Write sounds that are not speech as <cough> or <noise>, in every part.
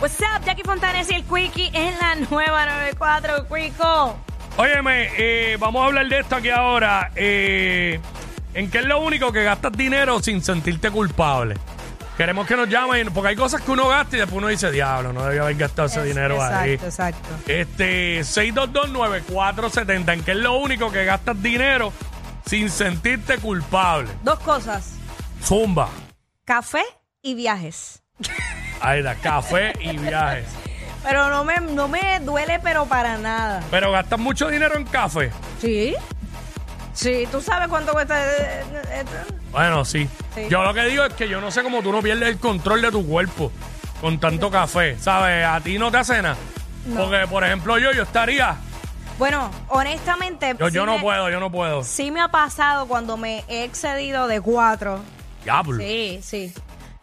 What's up, Jackie Fontanes y el Quickie en la nueva 94, Quico. Óyeme, eh, vamos a hablar de esto aquí ahora. Eh, ¿En qué es lo único que gastas dinero sin sentirte culpable? Queremos que nos llamen, porque hay cosas que uno gasta y después uno dice, diablo, no debía haber gastado ese dinero exacto, ahí. Exacto, Este, 6229470, ¿en qué es lo único que gastas dinero sin sentirte culpable? Dos cosas, Zumba. café y viajes. Ahí está, café y viajes. Pero no me, no me duele, pero para nada. Pero gastas mucho dinero en café. ¿Sí? Sí, ¿tú sabes cuánto cuesta eh, eh? Bueno, sí. Sí. Yo lo que digo es que yo no sé cómo tú no pierdes el control de tu cuerpo con tanto café, ¿sabes? A ti no te hace nada. No. Porque, por ejemplo, yo, yo estaría... Bueno, honestamente... Yo, sí yo no me- puedo, yo no puedo. Sí me ha pasado cuando me he excedido de cuatro. Diablo. Sí, sí.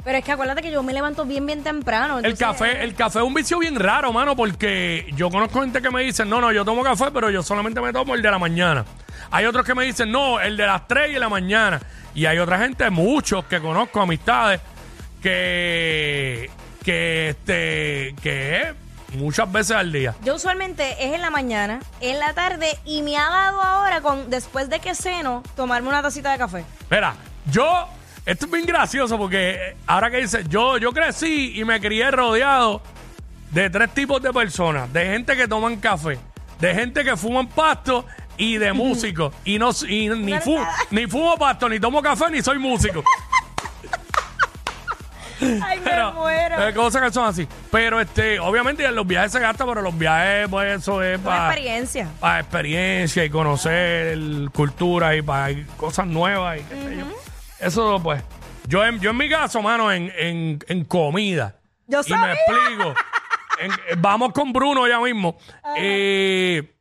Pero es que acuérdate que yo me levanto bien, bien temprano. El entonces- café, el café es un vicio bien raro, mano, porque yo conozco gente que me dice, no, no, yo tomo café, pero yo solamente me tomo el de la mañana. Hay otros que me dicen, no, el de las 3 y de la mañana. Y hay otra gente, muchos que conozco, amistades, que, que, este, que es muchas veces al día. Yo usualmente es en la mañana, en la tarde y me ha dado ahora, con después de que ceno, tomarme una tacita de café. Mira, yo, esto es bien gracioso porque eh, ahora que dice, yo, yo crecí y me crié rodeado de tres tipos de personas, de gente que toman café, de gente que fuman pasto y de músicos. Y no y ni, fu- ni fumo pasto, ni tomo café, ni soy músico. <laughs> Ay, me Pero, muero. eh, cosas que son así. Pero este, obviamente en los viajes se gasta, pero los viajes, pues eso es Una para experiencia. para experiencia y conocer cultura y para cosas nuevas y qué sé yo. Eso, pues, yo en, yo en mi caso, mano, en, en, en comida. Yo y me explico. En- eh, vamos con Bruno ya mismo. Eh,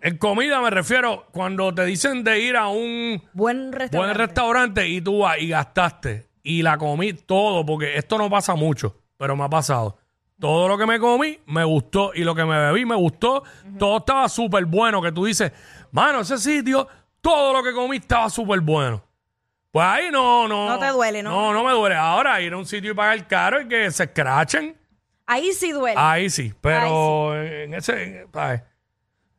en comida me refiero cuando te dicen de ir a un Buen restaurante. buen restaurante y tú vas y gastaste y la comí todo, porque esto no pasa mucho, pero me ha pasado. Todo lo que me comí me gustó y lo que me bebí me gustó. Todo estaba súper bueno, que tú dices, mano, ese sitio, todo lo que comí estaba súper bueno. Pues ahí no, no. No te duele, ¿no? No, no me duele. Ahora ir a un sitio y pagar caro y que se escrachen, Ahí sí duele. ahí sí. Pero en ese.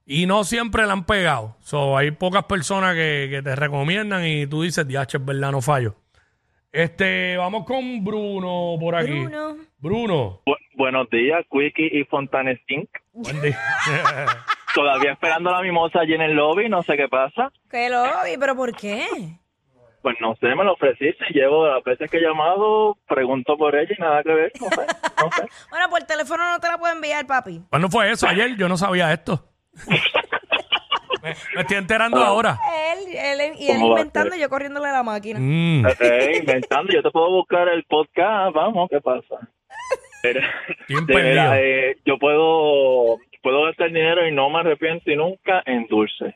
Y no siempre la han pegado. So, hay pocas personas que, que te recomiendan y tú dices, diache, es verdad, no fallo. Este, vamos con Bruno por aquí. Bruno. Bruno. Bu- buenos días, Quickie y Fontanes Inc. Buen día. <laughs> Todavía esperando la mimosa allí en el lobby, no sé qué pasa. Que lo vi, pero ¿por qué? Pues no sé, me lo ofreciste. Llevo las veces que he llamado, pregunto por ella y nada que ver. No sé, no sé. <laughs> Bueno, por teléfono no te la puedo enviar, papi. ¿Cuándo fue eso? Ayer yo no sabía esto. <laughs> me, me estoy enterando ahora. Él, él y él ¿Cómo va a inventando y yo corriéndole a la máquina. Mm, Eh, inventando, yo te puedo buscar el podcast, vamos, ¿qué pasa? Mira, eh, yo puedo, puedo gastar dinero y no me arrepiento y nunca en dulce.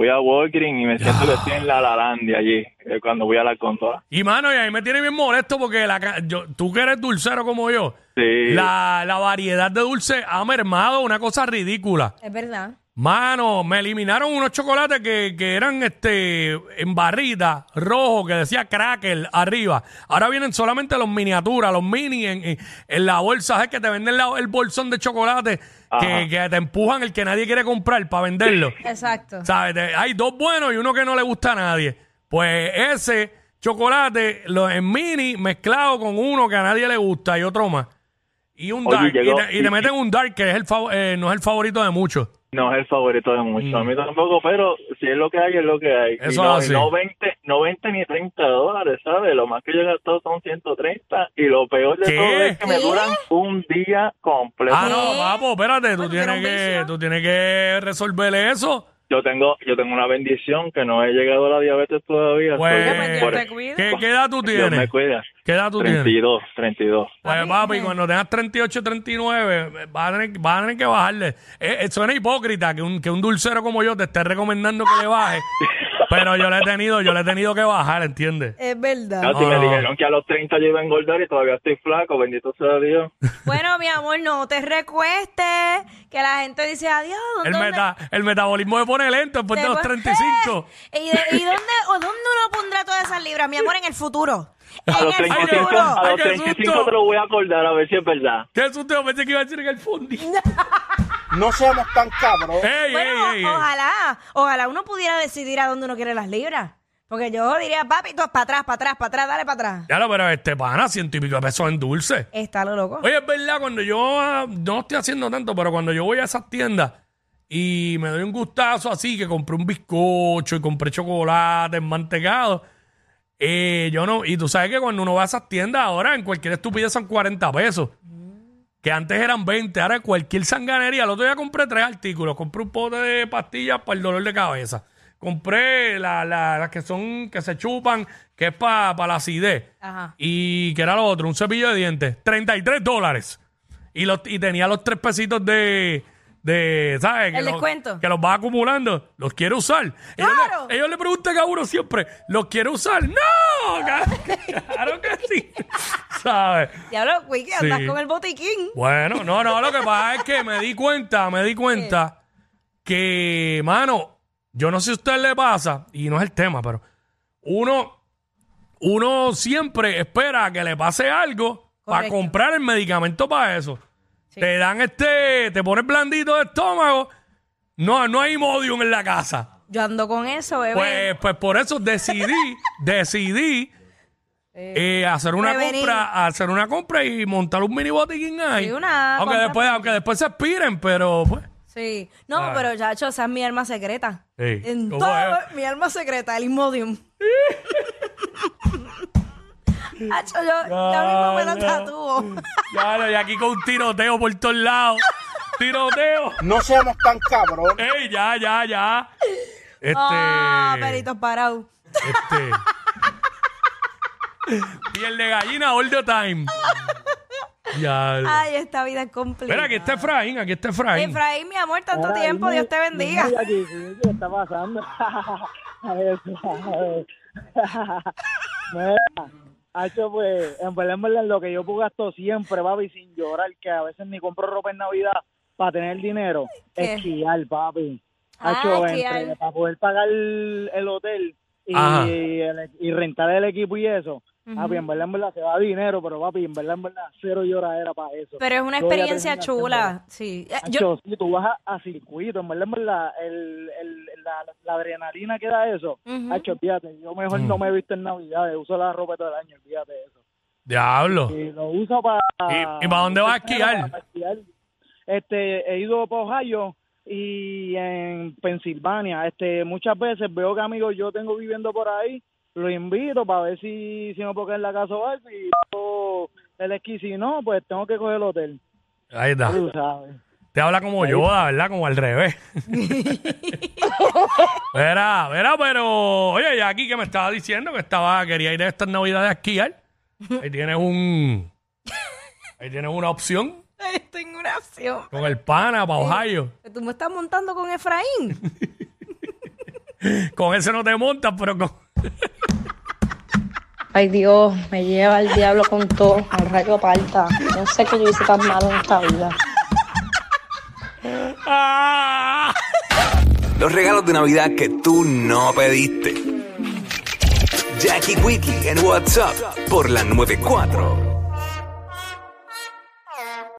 Voy a Walgreens y me siento que estoy en la Lalandia allí, eh, cuando voy a la consola. Y mano, y a mí me tiene bien molesto porque la, ca- yo, tú que eres dulcero como yo, Sí. la, la variedad de dulce ha mermado una cosa ridícula. Es verdad. Mano, me eliminaron unos chocolates que, que eran este en barrita, rojo, que decía cracker arriba. Ahora vienen solamente los miniaturas, los mini en, en- en la bolsa, es que te venden la- el bolsón de chocolate que, que te empujan el que nadie quiere comprar para venderlo. Exacto. ¿Sabes? Te- Hay dos buenos y uno que no le gusta a nadie. Pues ese chocolate lo, en mini mezclado con uno que a nadie le gusta y otro más. Y un Oye, dark. llegó- y, te, y meten un dark que es el fav- eh, no es el favorito de muchos. No es el favorito de muchos, a mí tampoco, pero si es lo que hay, es lo que hay. Eso y no, así. y no 20, no 20 ni 30 dólares, ¿sabes? Lo más que yo he gastado son 130 y lo peor de ¿Qué? todo es que me ¿Qué? duran un día completo. Ah, no, papo, espérate, tú Bueno, tienes, que, tú tienes que resolverle eso. Yo tengo yo tengo una bendición que no he llegado a la diabetes todavía. Pues, Estoy- pues, Dios por-. ¿qué, qué edad tú Dios tienes? me cuida. ¿Qué edad tú tienes? 32, 32. Pues Papi, cuando tengas 38, 39, vas a tener, vas a tener que bajarle. Eh, eh, suena hipócrita que un, que un dulcero como yo te esté recomendando que le baje. <laughs> pero yo le he tenido, yo le he tenido que bajar, ¿entiendes? Es verdad. No, si me Ah. dijeron que a los 30 yo iba a engordar y todavía estoy flaco, bendito sea Dios. Bueno, mi amor, no te recuestes. Que la gente dice adiós. El, ¿dónde- meta, el metabolismo se pone lento después de los Después- 35. ¿Y, de- y dónde, o dónde uno pondrá todas esas libras, mi amor, en el futuro? A los En el 35, futuro. a los qué 35 susto. te lo voy a acordar a ver si es verdad. ¿Qué susto? Pensé que iba a decir en el fondi. <laughs> No seamos tan cabros. ¡Ey, Bueno, ey, ey! ojalá, ojalá uno pudiera decidir a dónde uno quiere las libras. Porque yo diría, papi, tú para atrás, para atrás, para atrás, dale para atrás. Ya lo, pero este pana, ciento y pico de pesos en dulce. Está lo loco. Oye, es verdad, cuando yo ah, no estoy haciendo tanto, pero cuando yo voy a esas tiendas y me doy un gustazo así, que compré un bizcocho y compré chocolate mantecado, eh, yo no, y tú sabes que cuando uno va a esas tiendas ahora en cualquier estupidez son 40 pesos. Que antes eran 20, ahora cualquier sanganería. El otro día compré tres artículos. Compré un pote de pastillas para el dolor de cabeza. Compré la- la- las que son, que se chupan, que es para la acidez. Ajá. Y que era lo otro, un cepillo de dientes, 33 dólares. Y, los, y tenía los tres pesitos de, de ¿sabes? Que los-. Que los va acumulando. ¿Los quiere usar? Ellos, ¡Claro! le, ellos le preguntan a uno siempre, ¿los quiere usar? ¡No! <laughs> Claro que sí. ¿Sabes? Diablo, Wiki, andas Sí. con el botiquín. Bueno, no, no, lo que pasa es que me di cuenta, me di cuenta que, mano, yo no sé si a usted le pasa, y no es el tema, pero uno, uno siempre espera que le pase algo para comprar el medicamento para eso. Sí. Te dan este, te pones blandito de estómago, no, no hay Imodium en la casa. Yo ando con eso, bebé. Pues, pues por eso decidí, <laughs> decidí eh, hacer una prevenir. compra, hacer una compra y montar un mini botiquín ahí. Sí, una aunque compra- después, aunque después se expiren, pero pues. Sí. No, Ah. pero chacho, esa es mi arma secreta. Sí. En ¿Cómo todo, mi arma secreta, el Imodium. <laughs> Chacho, yo ya mismo me lo tatúo. Ya, no, y aquí con un tiroteo por todos lados. tiroteo. No seamos tan cabros. Ey, ya, ya, ya. Este. Ah, peritos parados. Este. Piel de gallina all the time. Ya. Ay, esta vida es complicada. Mira, aquí está Efraín, aquí está Efraín. Efraín, mi amor, tanto tiempo, Dios te bendiga. Mira ¿qué está pasando? <laughs> A ver, a ver. <laughs> Mira, Hacho, pues, en verdad, en verdad, lo que yo gasto siempre, papi, sin llorar, que a veces ni compro ropa en Navidad para tener dinero, ¿Qué? esquiar, papi. Ah, Hacho, entre- para poder pagar el, el hotel y, el- y rentar el equipo y eso. Papi, en verdad, en verdad, se va dinero, pero papi, en verdad, en verdad, cero lloradera para eso. Pero es una experiencia chula. Sí. Eh, Yo, si tú vas a, a circuito, en verdad, en verdad, el, el, la, la adrenalina que da eso. Hacho, fíjate, yo mejor no me he visto en Navidad, uso la ropa todo el año, fíjate eso. Diablo. Y lo uso para... ¿Y- y para dónde vas a <laughs> esquiar? para esquiar. Este, he ido para Ohio y en Pensilvania. Este, muchas veces veo que amigos yo tengo viviendo por ahí, los invito para ver si, si me puedo quedar en la casa o algo y yo el esquí, si no, pues tengo que coger el hotel, Ahí está. tú sabes. Te habla como Yoda, ¿verdad? Como al revés. <laughs> verá, verá, pero oye, ya aquí que me estaba diciendo que estaba, quería ir a estas navidades a esquiar. Ahí tienes un. Ahí tienes una opción tengo una opción. con el pana para Ohio. Tú me estás montando con Efraín. <laughs> Con ese no te montas, pero con. Ay Dios, me lleva el diablo con todo, al rayo parta. No sé qué yo hice tan malo en esta vida. ¡Ah! Los regalos de Navidad que tú no pediste. Jackie Quickie en WhatsApp por la 94.